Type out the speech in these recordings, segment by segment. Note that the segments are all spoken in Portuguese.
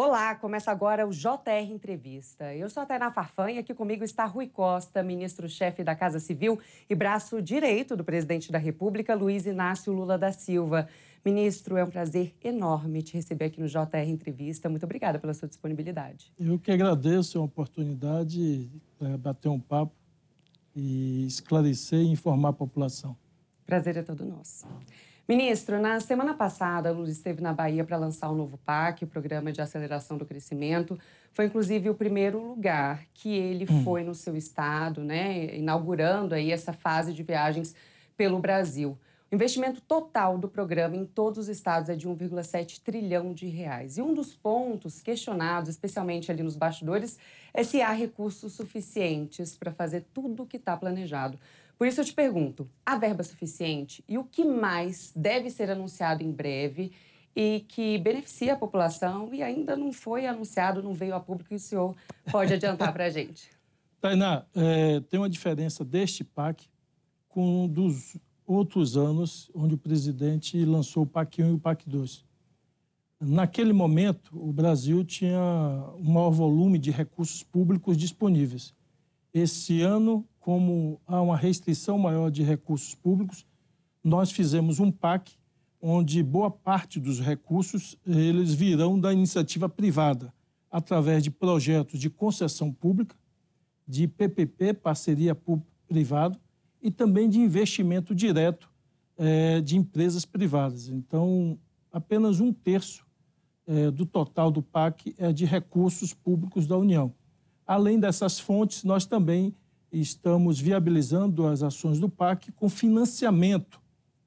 Olá, começa agora o JR Entrevista. Eu sou a Tainá Farfã e aqui comigo está Rui Costa, ministro-chefe da Casa Civil e braço direito do presidente da República, Luiz Inácio Lula da Silva. Ministro, é um prazer enorme te receber aqui no JR Entrevista. Muito obrigada pela sua disponibilidade. Eu que agradeço a oportunidade para bater um papo e esclarecer e informar a população. Prazer é todo nosso. Ministro, na semana passada, Lula esteve na Bahia para lançar o novo PAC, o Programa de Aceleração do Crescimento. Foi, inclusive, o primeiro lugar que ele hum. foi no seu estado, né, inaugurando aí essa fase de viagens pelo Brasil. O investimento total do programa em todos os estados é de 1,7 trilhão de reais. E um dos pontos questionados, especialmente ali nos bastidores, é se há recursos suficientes para fazer tudo o que está planejado. Por isso eu te pergunto: há verba suficiente? E o que mais deve ser anunciado em breve e que beneficia a população e ainda não foi anunciado, não veio a público e o senhor pode adiantar para a gente? Tainá, é, tem uma diferença deste PAC com um dos outros anos onde o presidente lançou o PAC 1 e o PAC 2. Naquele momento, o Brasil tinha um maior volume de recursos públicos disponíveis. Esse ano, como há uma restrição maior de recursos públicos, nós fizemos um PAC onde boa parte dos recursos eles virão da iniciativa privada, através de projetos de concessão pública, de PPP, parceria público-privado, e também de investimento direto é, de empresas privadas. Então, apenas um terço é, do total do PAC é de recursos públicos da União. Além dessas fontes, nós também estamos viabilizando as ações do PAC com financiamento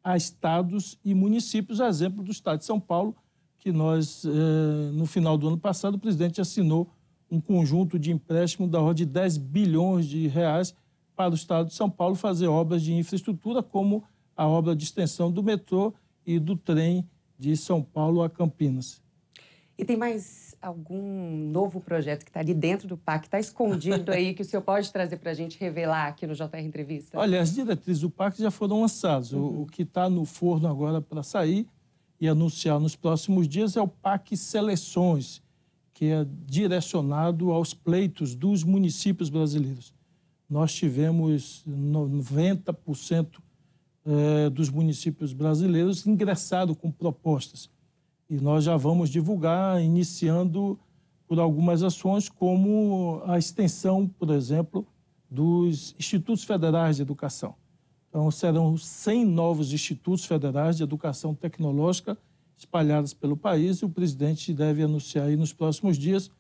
a estados e municípios, a exemplo do Estado de São Paulo, que nós, é, no final do ano passado, o presidente assinou um conjunto de empréstimo da ordem de 10 bilhões de reais para o Estado de São Paulo fazer obras de infraestrutura, como a obra de extensão do metrô e do trem de São Paulo a Campinas. E tem mais algum novo projeto que está ali dentro do PAC, está escondido aí, que o senhor pode trazer para a gente revelar aqui no JR Entrevista? Olha, as diretrizes do PAC já foram lançadas. Uhum. O, o, que está no forno agora para sair e anunciar nos próximos dias é o PAC Seleções, que é direcionado aos pleitos dos municípios brasileiros nós tivemos 90% eh, dos municípios brasileiros ingressado com propostas. E nós já vamos divulgar, iniciando por algumas ações, como a extensão, por exemplo, dos institutos federais de educação. Então, serão 100 novos institutos federais de educação tecnológica espalhados pelo país e o presidente deve anunciar aí nos próximos dias.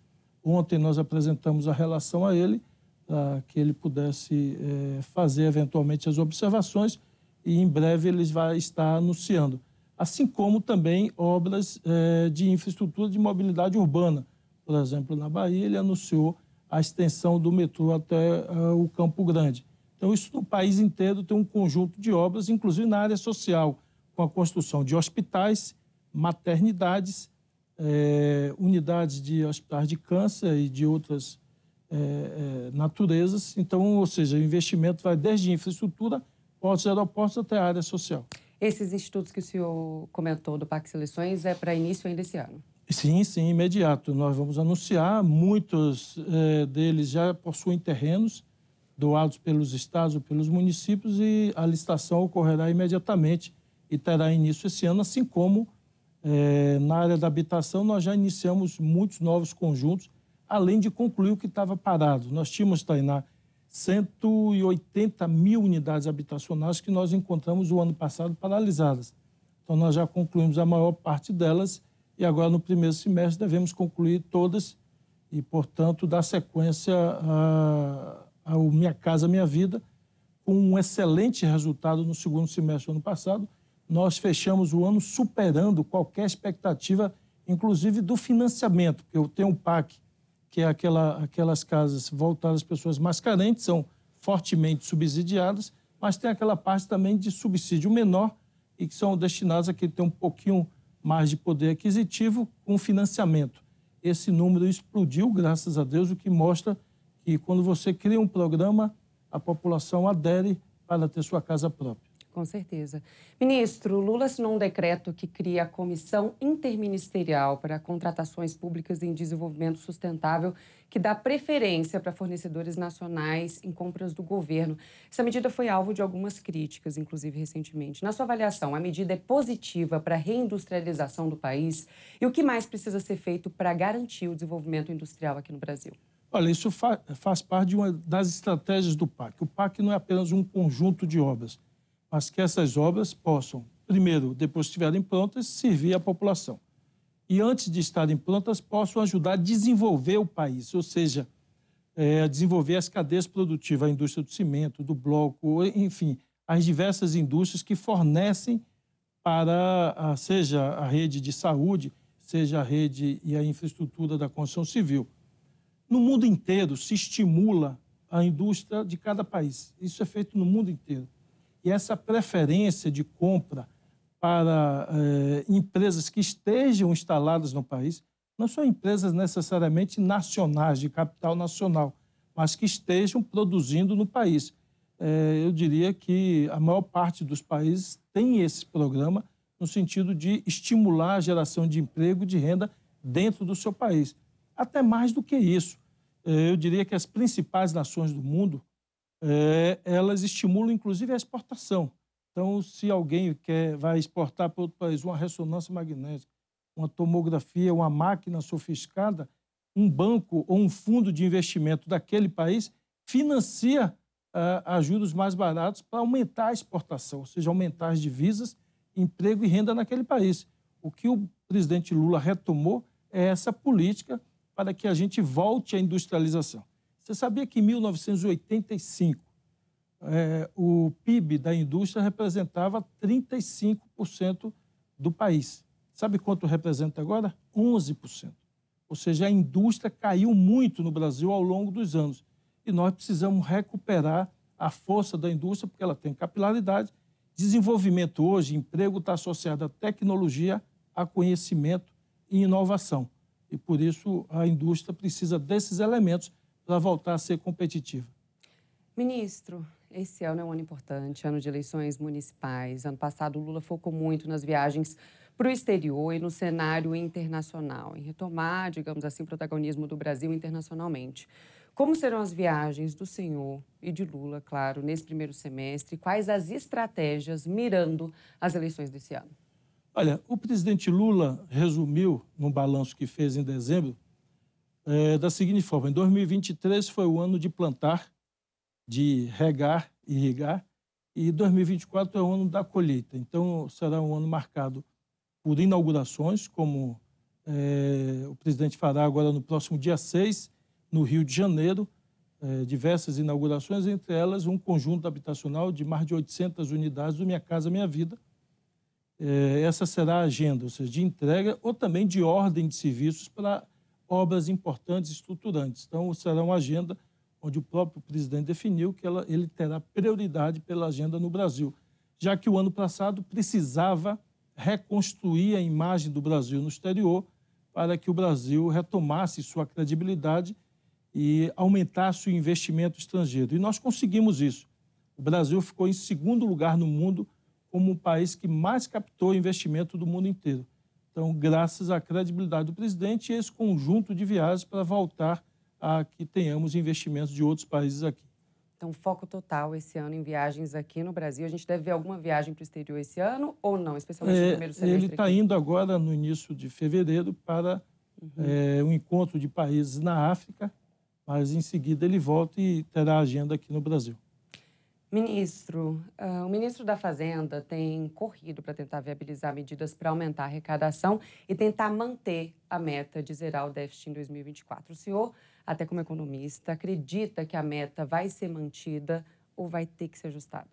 Ontem nós apresentamos a relação a ele para que ele pudesse é, fazer eventualmente as observações e em breve ele vai estar anunciando. Assim como também obras é, de infraestrutura de mobilidade urbana. Por exemplo, na Bahia, ele anunciou a extensão do metrô até uh, o Campo Grande. Então, isso no país inteiro tem um conjunto de obras, inclusive na área social, com a construção de hospitais, maternidades, é, unidades de hospitais de câncer e de outras naturezas. Então, ou seja, o investimento vai desde infraestrutura, portos e aeroportos até a área social. Esses institutos que o senhor comentou do Parque Seleções é para início ainda esse ano? Sim, sim, imediato. Nós vamos anunciar. Muitos é, deles já possuem terrenos doados pelos estados ou pelos municípios e a licitação ocorrerá imediatamente e terá início esse ano, assim como é, na área da habitação nós já iniciamos muitos novos conjuntos além de concluir o que estava parado. Nós tínhamos, Tainá, 180 mil unidades habitacionais que nós encontramos o ano passado paralisadas. Então, nós já concluímos a maior parte delas e agora, no primeiro semestre, devemos concluir todas e, portanto, dar sequência ao Minha Casa Minha Vida, com um excelente resultado no segundo semestre do ano passado. Nós fechamos o ano superando qualquer expectativa, inclusive do financiamento, porque eu tenho um PAC que é aquela, aquelas casas voltadas às pessoas mais carentes, são fortemente subsidiadas, mas tem aquela parte também de subsídio menor e que são destinadas a quem tem um pouquinho mais de poder aquisitivo com financiamento. Esse número explodiu, graças a Deus, o que mostra que quando você cria um programa, a população adere para ter sua casa própria. Com certeza. Ministro, Lula assinou um decreto que cria a Comissão Interministerial para Contratações Públicas em Desenvolvimento Sustentável, que dá preferência para fornecedores nacionais em compras do governo. Essa medida foi alvo de algumas críticas, inclusive recentemente. Na sua avaliação, a medida é positiva para a reindustrialização do país? E o que mais precisa ser feito para garantir o desenvolvimento industrial aqui no Brasil? Olha, isso fa faz parte de uma das estratégias do PAC. O PAC não é apenas um conjunto de obras mas que essas obras possam, primeiro, depois que estiverem prontas, servir à população. E antes de estarem prontas, possam ajudar a desenvolver o país, ou seja, é, desenvolver as cadeias produtivas, a indústria do cimento, do bloco, enfim, as diversas indústrias que fornecem para, seja a rede de saúde, seja a rede e a infraestrutura da construção civil. No mundo inteiro se estimula a indústria de cada país. Isso é feito no mundo inteiro. E essa preferência de compra para eh, empresas que estejam instaladas no país, não são empresas necessariamente nacionais, de capital nacional, mas que estejam produzindo no país. Eh, eu diria que a maior parte dos países tem esse programa no sentido de estimular a geração de emprego e de renda dentro do seu país. Até mais do que isso, eh, eu diria que as principais nações do mundo é, elas estimulam inclusive a exportação. Então, se alguém quer vai exportar para outro país uma ressonância magnética, uma tomografia, uma máquina sofisticada, um banco ou um fundo de investimento daquele país financia uh, a juros mais baratos para aumentar a exportação, ou seja, aumentar as divisas, emprego e renda naquele país. O que o presidente Lula retomou é essa política para que a gente volte à industrialização. Você sabia que em 1985 é, o PIB da indústria representava 35% do país. Sabe quanto representa agora? 11%. Ou seja, a indústria caiu muito no Brasil ao longo dos anos. E nós precisamos recuperar a força da indústria, porque ela tem capilaridade. Desenvolvimento hoje, emprego está associado à tecnologia, a conhecimento e inovação. E por isso a indústria precisa desses elementos para voltar a ser competitiva. Ministro, esse ano é um ano importante, ano de eleições municipais. Ano passado, o Lula focou muito nas viagens para o exterior e no cenário internacional, em retomar, digamos assim, o protagonismo do Brasil internacionalmente. Como serão as viagens do senhor e de Lula, claro, nesse primeiro semestre? Quais as estratégias mirando as eleições desse ano? Olha, o presidente Lula resumiu, no balanço que fez em dezembro, é, da seguinte forma: em 2023 foi o ano de plantar, de regar, irrigar, e 2024 é o ano da colheita. Então, será um ano marcado por inaugurações, como é, o presidente fará agora no próximo dia 6, no Rio de Janeiro, é, diversas inaugurações, entre elas um conjunto habitacional de mais de 800 unidades do Minha Casa Minha Vida. É, essa será a agenda, ou seja, de entrega ou também de ordem de serviços para obras importantes estruturantes. Então, será uma agenda onde o próprio presidente definiu que ela, ele terá prioridade pela agenda no Brasil, já que o ano passado precisava reconstruir a imagem do Brasil no exterior para que o Brasil retomasse sua credibilidade e aumentasse o investimento estrangeiro. E nós conseguimos isso. O Brasil ficou em segundo lugar no mundo como o país que mais captou investimento do mundo inteiro. Então, graças à credibilidade do presidente e esse conjunto de viagens para voltar a que tenhamos investimentos de outros países aqui. Então, foco total esse ano em viagens aqui no Brasil. A gente deve ver alguma viagem para o exterior esse ano ou não, especialmente é, no primeiro semestre? Ele está indo agora, no início de fevereiro, para uhum. é, um encontro de países na África, mas em seguida ele volta e terá agenda aqui no Brasil. Ministro, uh, o ministro da Fazenda tem corrido para tentar viabilizar medidas para aumentar a arrecadação e tentar manter a meta de zerar o déficit em 2024. O senhor, até como economista, acredita que a meta vai ser mantida ou vai ter que ser ajustada?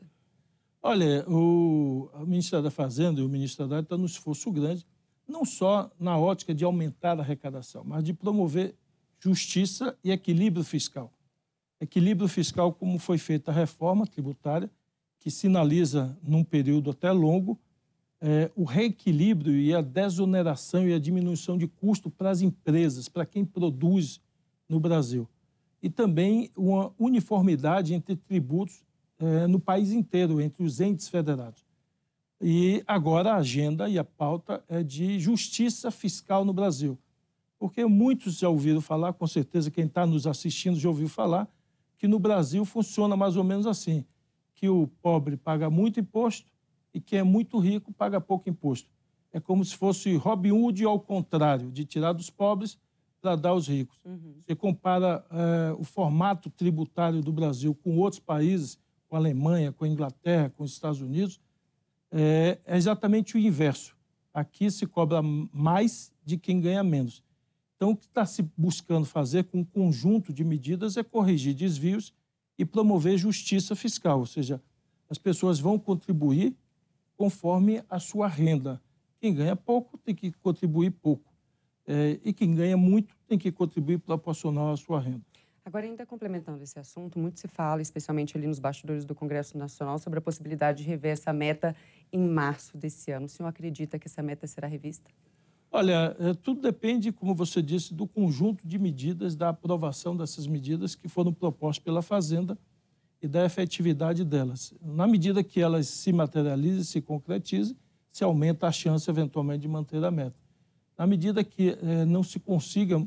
Olha, o, o da Fazenda e o Ministro da estão num esforço grande, não só na ótica de aumentar a arrecadação, mas de promover justiça e equilíbrio fiscal equilíbrio fiscal, como foi feita a reforma tributária, que sinaliza, num período até longo, é, o reequilíbrio e a desoneração e a diminuição de custo para as empresas, para quem produz no Brasil. E também uma uniformidade entre tributos é, no país inteiro, entre os entes federados. E agora a agenda e a pauta é de justiça fiscal no Brasil. Porque muitos já ouviram falar, com certeza quem está nos assistindo já ouviu falar, que no Brasil funciona mais ou menos assim: que o pobre paga muito imposto e quem é muito rico paga pouco imposto. É como se fosse Robin Hood ao contrário, de tirar dos pobres para dar aos ricos. Uhum. Você compara é, o formato tributário do Brasil com outros países, com a Alemanha, com a Inglaterra, com os Estados Unidos, é, é exatamente o inverso. Aqui se cobra mais de quem ganha menos. Então, o que está se buscando fazer com um conjunto de medidas é corrigir desvios e promover justiça fiscal, ou seja, as pessoas vão contribuir conforme a sua renda. Quem ganha pouco tem que contribuir pouco. É, e quem ganha muito tem que contribuir proporcional à sua renda. Agora, ainda complementando esse assunto, muito se fala, especialmente ali nos bastidores do Congresso Nacional, sobre a possibilidade de rever essa meta em março desse ano. O senhor acredita que essa meta será revista? Olha, é, tudo depende, como você disse, do conjunto de medidas, da aprovação dessas medidas que foram propostas pela Fazenda e da efetividade delas. Na medida que elas se materializem, se concretizem, se aumenta a chance, eventualmente, de manter a meta. Na medida que é, não se consiga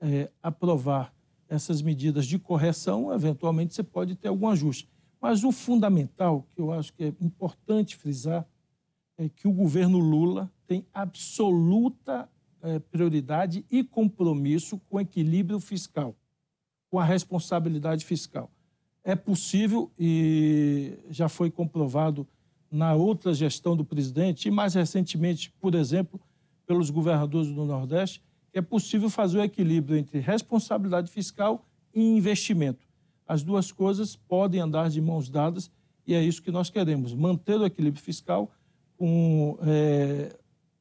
é, aprovar essas medidas de correção, eventualmente você pode ter algum ajuste. Mas o fundamental, que eu acho que é importante frisar, é que o governo Lula tem absoluta é, prioridade e compromisso com o equilíbrio fiscal, com a responsabilidade fiscal. É possível, e já foi comprovado na outra gestão do presidente, e mais recentemente, por exemplo, pelos governadores do Nordeste, que é possível fazer o equilíbrio entre responsabilidade fiscal e investimento. As duas coisas podem andar de mãos dadas e é isso que nós queremos: manter o equilíbrio fiscal com, é,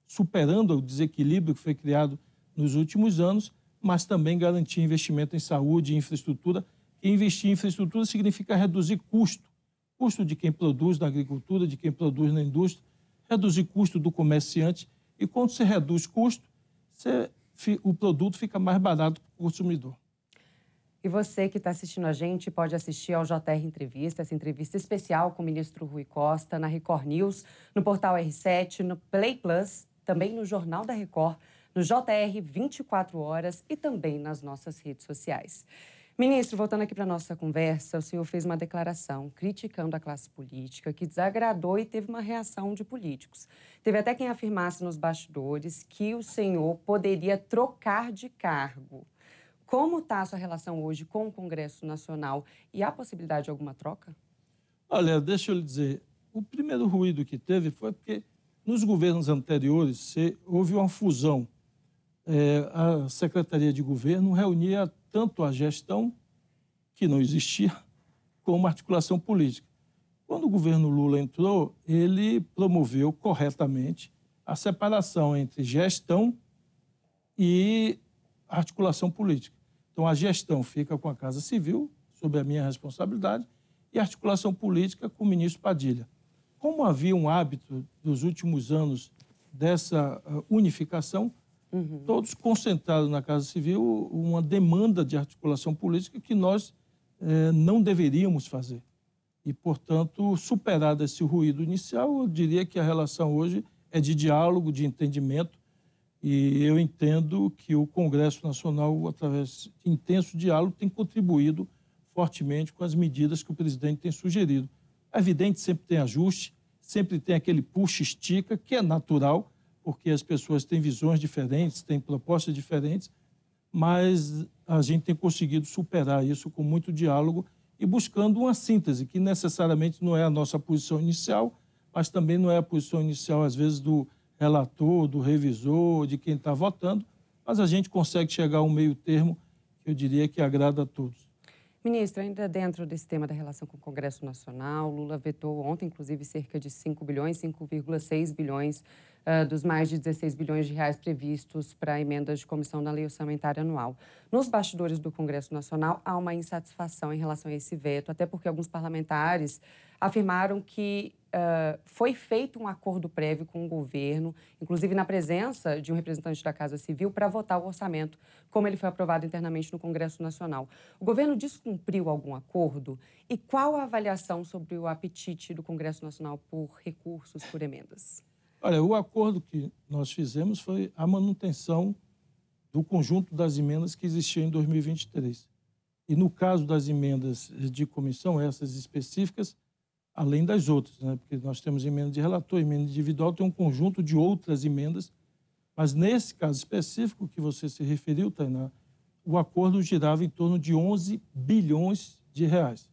superando o desequilíbrio que foi criado nos últimos anos, mas também garantir investimento em saúde e infraestrutura. E investir em infraestrutura significa reduzir custo, custo de quem produz na agricultura, de quem produz na indústria, reduzir custo do comerciante. E quando se reduz custo, você, o produto fica mais barato para o consumidor. E você que está assistindo a gente pode assistir ao JR Entrevista, essa entrevista especial com o ministro Rui Costa, na Record News, no portal R7, no Play Plus, também no Jornal da Record, no JR 24 horas e também nas nossas redes sociais. Ministro, voltando aqui para a nossa conversa, o senhor fez uma declaração criticando a classe política que desagradou e teve uma reação de políticos. Teve até quem afirmasse nos bastidores que o senhor poderia trocar de cargo. Como está a sua relação hoje com o Congresso Nacional e há possibilidade de alguma troca? Olha, deixa eu lhe dizer, o primeiro ruído que teve foi porque nos governos anteriores houve uma fusão. É, a Secretaria de Governo reunia tanto a gestão, que não existia, como a articulação política. Quando o governo Lula entrou, ele promoveu corretamente a separação entre gestão e articulação política. Então, a gestão fica com a Casa Civil, sob a minha responsabilidade, e a articulação política com o ministro Padilha. Como havia um hábito dos últimos anos dessa uh, unificação, uhum. todos concentraram na Casa Civil uma demanda de articulação política que nós eh, não deveríamos fazer. E, portanto, superado esse ruído inicial, eu diria que a relação hoje é de diálogo, de entendimento, e eu entendo que o Congresso Nacional, através de intenso diálogo, tem contribuído fortemente com as medidas que o presidente tem sugerido. É evidente, sempre tem ajuste, sempre tem aquele puxa-estica, que é natural, porque as pessoas têm visões diferentes, têm propostas diferentes, mas a gente tem conseguido superar isso com muito diálogo e buscando uma síntese, que necessariamente não é a nossa posição inicial, mas também não é a posição inicial, às vezes, do relator, do revisor, de quem está votando, mas a gente consegue chegar a um meio termo que eu diria que agrada a todos. Ministro, ainda dentro desse tema da relação com o Congresso Nacional, Lula vetou ontem, inclusive, cerca de 5 bilhões, 5,6 bilhões uh, dos mais de 16 bilhões de reais previstos para emendas de comissão na lei orçamentária anual. Nos bastidores do Congresso Nacional, há uma insatisfação em relação a esse veto, até porque alguns parlamentares afirmaram que uh, foi feito um acordo prévio com o governo, inclusive na presença de um representante da Casa Civil, para votar o orçamento, como ele foi aprovado internamente no Congresso Nacional. O governo descumpriu algum acordo? E qual a avaliação sobre o apetite do Congresso Nacional por recursos, por emendas? Olha, o acordo que nós fizemos foi a manutenção do conjunto das emendas que existiam em 2023. E no caso das emendas de comissão, essas específicas, além das outras, né? porque nós temos emenda de relator, emenda individual, tem um conjunto de outras emendas, mas nesse caso específico que você se referiu, Tainá, o acordo girava em torno de 11 bilhões de reais.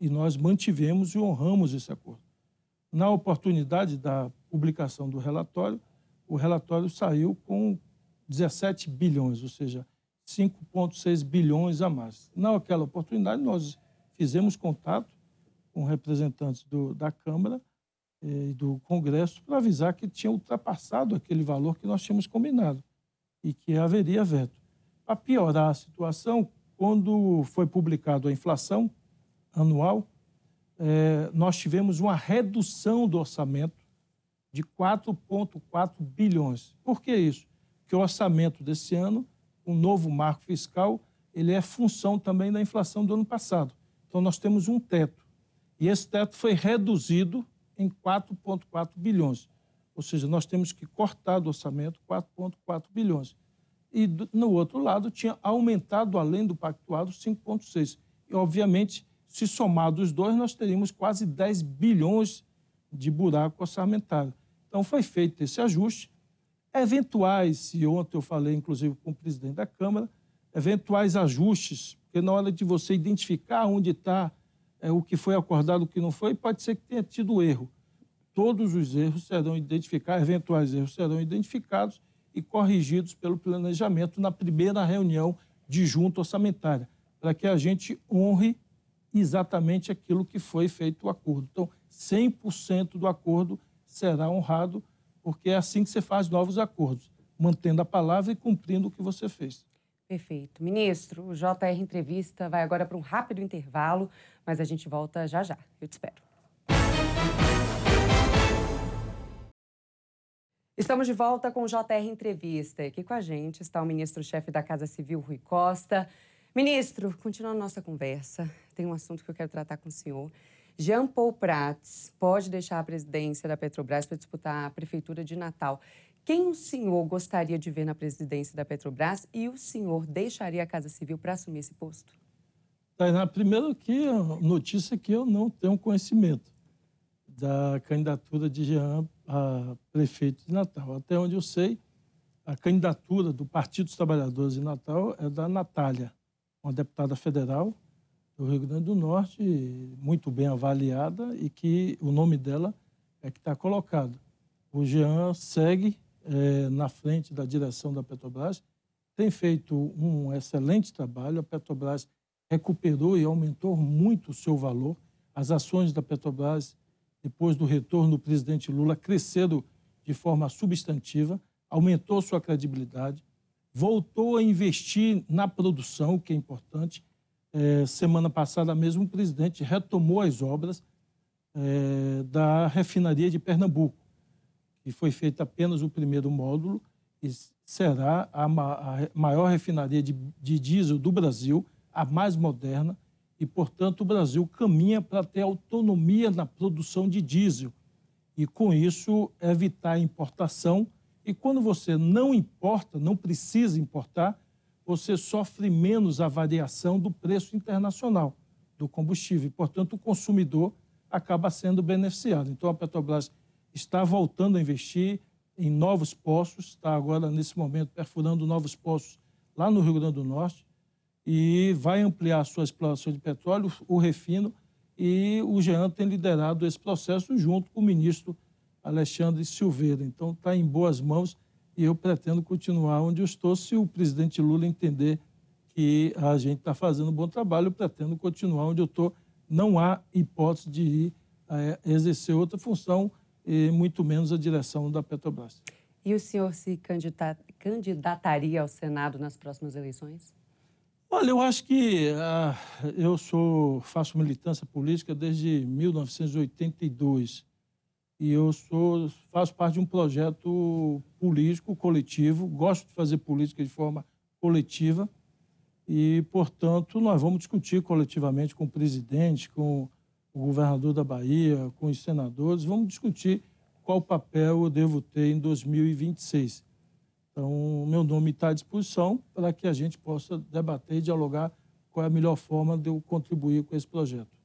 E nós mantivemos e honramos esse acordo. Na oportunidade da publicação do relatório, o relatório saiu com 17 bilhões, ou seja, 5,6 bilhões a mais. Naquela oportunidade, nós fizemos contato com representantes do, da Câmara eh, e do Congresso para avisar que tinha ultrapassado aquele valor que nós tínhamos combinado e que haveria veto. Para piorar a situação, quando foi publicado a inflação anual, eh, nós tivemos uma redução do orçamento de 4,4 bilhões. Por que isso? Porque o orçamento desse ano um novo marco fiscal, ele é função também da inflação do ano passado. Então, nós temos um teto. E esse teto foi reduzido em 4,4 bilhões. Ou seja, nós temos que cortar do orçamento 4,4 bilhões. E, no outro lado, tinha aumentado, além do pactuado, 5,6. E, obviamente, se somar os dois, nós teríamos quase 10 bilhões de buraco orçamentário. Então, foi feito esse ajuste eventuais, e ontem eu falei inclusive com o presidente da Câmara, eventuais ajustes, porque na hora de você identificar onde está é, o que foi acordado, o que não foi, pode ser que tenha tido erro. Todos os erros serão identificados, eventuais erros serão identificados e corrigidos pelo planejamento na primeira reunião de junta orçamentária, para que a gente honre exatamente aquilo que foi feito o acordo. Então, 100% do acordo será honrado porque é assim que você faz novos acordos, mantendo a palavra e cumprindo o que você fez. Perfeito. Ministro, o JR Entrevista vai agora para um rápido intervalo, mas a gente volta já já. Eu te espero. Estamos de volta com o JR Entrevista. Aqui com a gente está o ministro-chefe da Casa Civil, Rui Costa. Ministro, continuando nossa conversa, tem um assunto que eu quero tratar com o senhor. Jean Paul Prats pode deixar a presidência da Petrobras para disputar a prefeitura de Natal. Quem o senhor gostaria de ver na presidência da Petrobras e o senhor deixaria a Casa Civil para assumir esse posto? Tainá, primeiro que notícia que eu não tenho conhecimento da candidatura de Jean a prefeito de Natal. Até onde eu sei, a candidatura do Partido dos Trabalhadores de Natal é da Natália, uma deputada federal do Rio Grande do Norte, muito bem avaliada e que o nome dela é que está colocado. O Jean segue é, na frente da direção da Petrobras, tem feito um excelente trabalho. A Petrobras recuperou e aumentou muito o seu valor. As ações da Petrobras, depois do retorno do presidente Lula, cresceram de forma substantiva, aumentou sua credibilidade, voltou a investir na produção, o que é importante, é, semana passada mesmo, o presidente retomou as obras é, da refinaria de Pernambuco, que foi feito apenas o primeiro módulo e será a, a maior refinaria de, de diesel do Brasil, a mais moderna, e, portanto, o Brasil caminha para ter autonomia na produção de diesel e, com isso, evitar a importação. E quando você não importa, não precisa importar, você sofre menos a variação do preço internacional do combustível. Portanto, o consumidor acaba sendo beneficiado. Então, a Petrobras está voltando a investir em novos poços, está agora, nesse momento, perfurando novos poços lá no Rio Grande do Norte e vai ampliar a sua exploração de petróleo, o refino, e o Jean tem liderado esse processo junto com o ministro Alexandre Silveira. Então, está em boas mãos e eu pretendo continuar onde eu estou. Se o presidente Lula entender que a gente está fazendo um bom trabalho, eu pretendo continuar onde eu estou. Não há hipótese de ir é, exercer outra função, e muito menos a direção da Petrobras. E o senhor se candidataria ao Senado nas próximas eleições? Olha, eu acho que uh, eu sou faço militância política desde 1982 e eu sou, faço parte de um projeto político coletivo, gosto de fazer política de forma coletiva. E, portanto, nós vamos discutir coletivamente com o presidente, com o governador da Bahia, com os senadores, vamos discutir qual papel eu devo ter em 2026. Então, meu nome está à disposição para que a gente possa debater e dialogar qual é a melhor forma de eu contribuir com esse projeto.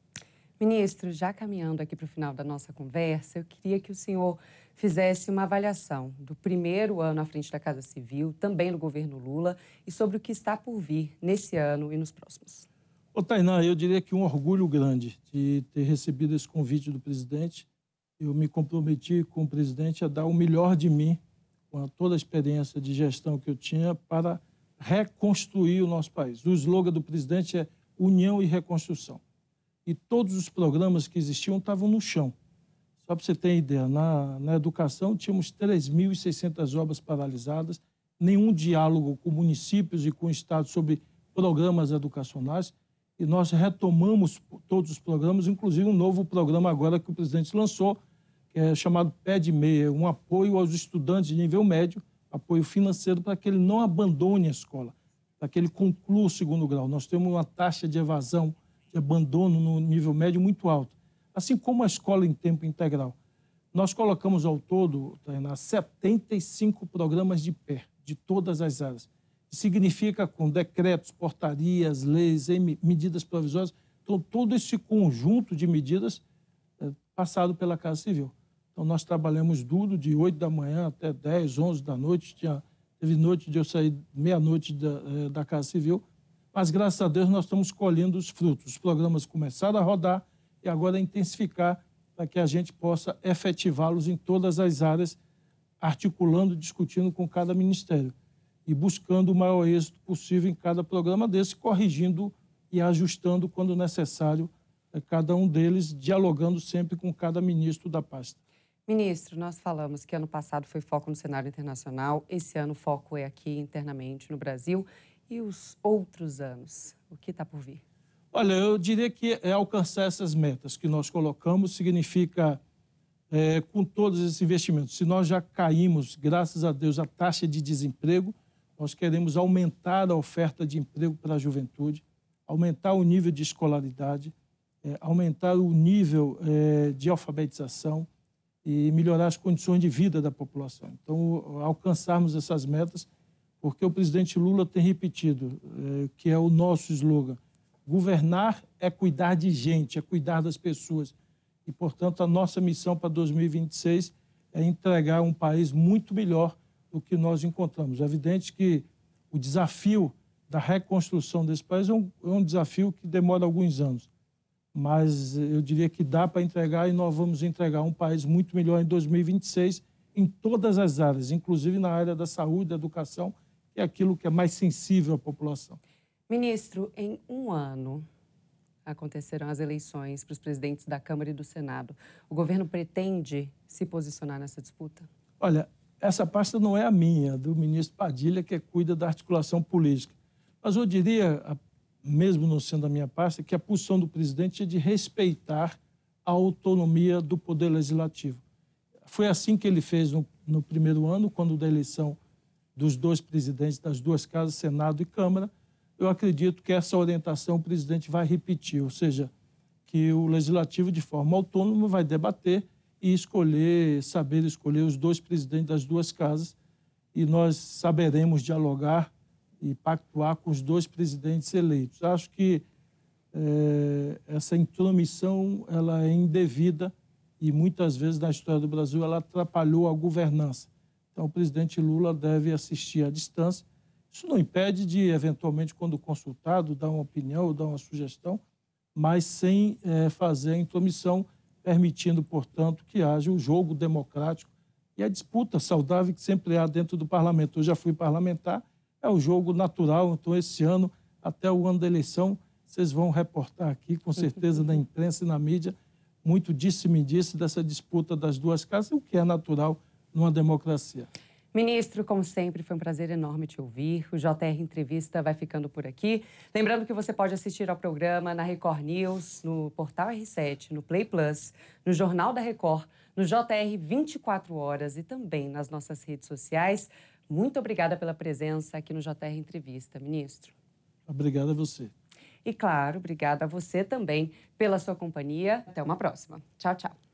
Ministro, já caminhando aqui para o final da nossa conversa, eu queria que o senhor fizesse uma avaliação do primeiro ano à frente da Casa Civil, também no governo Lula, e sobre o que está por vir nesse ano e nos próximos. Ô, Tainá, eu diria que um orgulho grande de ter recebido esse convite do presidente. Eu me comprometi com o presidente a dar o melhor de mim, com toda a experiência de gestão que eu tinha, para reconstruir o nosso país. O slogan do presidente é União e Reconstrução e todos os programas que existiam estavam no chão. Só para você ter ideia, na, na educação tínhamos 3.600 obras paralisadas, nenhum diálogo com municípios e com o Estado sobre programas educacionais, e nós retomamos todos os programas, inclusive um novo programa agora que o presidente lançou, que é chamado Pé de Meia, um apoio aos estudantes de nível médio, apoio financeiro para que ele não abandone a escola, para que ele conclua o segundo grau. Nós temos uma taxa de evasão de abandono no nível médio muito alto, assim como a escola em tempo integral. Nós colocamos ao todo, Tainá, 75 programas de pé, de todas as áreas. Significa com decretos, portarias, leis, medidas provisórias, então, todo esse conjunto de medidas é, passado pela Casa Civil. Então, nós trabalhamos duro, de 8 da manhã até 10, 11 da noite. Tinha, teve noite de eu sair meia-noite da, é, da Casa Civil mas graças a Deus nós estamos colhendo os frutos. Os programas começaram a rodar e agora intensificar para que a gente possa efetivá-los em todas as áreas, articulando, discutindo com cada ministério e buscando o maior êxito possível em cada programa desse, corrigindo e ajustando quando necessário eh, cada um deles, dialogando sempre com cada ministro da pasta. Ministro, nós falamos que ano passado foi foco no cenário internacional, esse ano o foco é aqui internamente no Brasil. E os outros anos? O que está por vir? Olha, eu diria que é alcançar essas metas que nós colocamos significa, é, com todos esses investimentos, se nós já caímos, graças a Deus, a taxa de desemprego, nós queremos aumentar a oferta de emprego para a juventude, aumentar o nível de escolaridade, é, aumentar o nível é, de alfabetização e melhorar as condições de vida da população. Então, alcançarmos essas metas porque o presidente Lula tem repetido, é, que é o nosso slogan: governar é cuidar de gente, é cuidar das pessoas. E, portanto, a nossa missão para 2026 é entregar um país muito melhor do que nós encontramos. É evidente que o desafio da reconstrução desse país é um, é um desafio que demora alguns anos. Mas eu diria que dá para entregar e nós vamos entregar um país muito melhor em 2026 em todas as áreas, inclusive na área da saúde, da educação é aquilo que é mais sensível à população. Ministro, em um ano acontecerão as eleições para os presidentes da Câmara e do Senado. O governo pretende se posicionar nessa disputa? Olha, essa pasta não é a minha, do ministro Padilha, que cuida da articulação política. Mas eu diria, mesmo não sendo a minha pasta, que a posição do presidente é de respeitar a autonomia do Poder Legislativo. Foi assim que ele fez no, no primeiro ano, quando da eleição dos dois presidentes das duas casas, Senado e Câmara, eu acredito que essa orientação o presidente vai repetir, ou seja, que o legislativo, de forma autônoma, vai debater e escolher, saber escolher os dois presidentes das duas casas, e nós saberemos dialogar e pactuar com os dois presidentes eleitos. Acho que é, essa intromissão ela é indevida e muitas vezes na história do Brasil ela atrapalhou a governança. Então, o presidente Lula deve assistir à distância. Isso não impede de, eventualmente, quando consultado, dar uma opinião ou dar uma sugestão, mas sem é, fazer a intromissão, permitindo, portanto, que haja o jogo democrático e a disputa saudável que sempre há dentro do parlamento. Eu já fui parlamentar, é o jogo natural. Então, esse ano, até o ano da eleição, vocês vão reportar aqui, com certeza, na imprensa e na mídia, muito disse-me disse dessa disputa das duas casas, o que é natural numa democracia. Ministro, como sempre, foi um prazer enorme te ouvir. O JR Entrevista vai ficando por aqui. Lembrando que você pode assistir ao programa na Record News, no portal R7, no Play Plus, no Jornal da Record, no JR 24 horas e também nas nossas redes sociais. Muito obrigada pela presença aqui no JR Entrevista, ministro. Obrigado a você. E claro, obrigada a você também pela sua companhia. Até uma próxima. Tchau, tchau.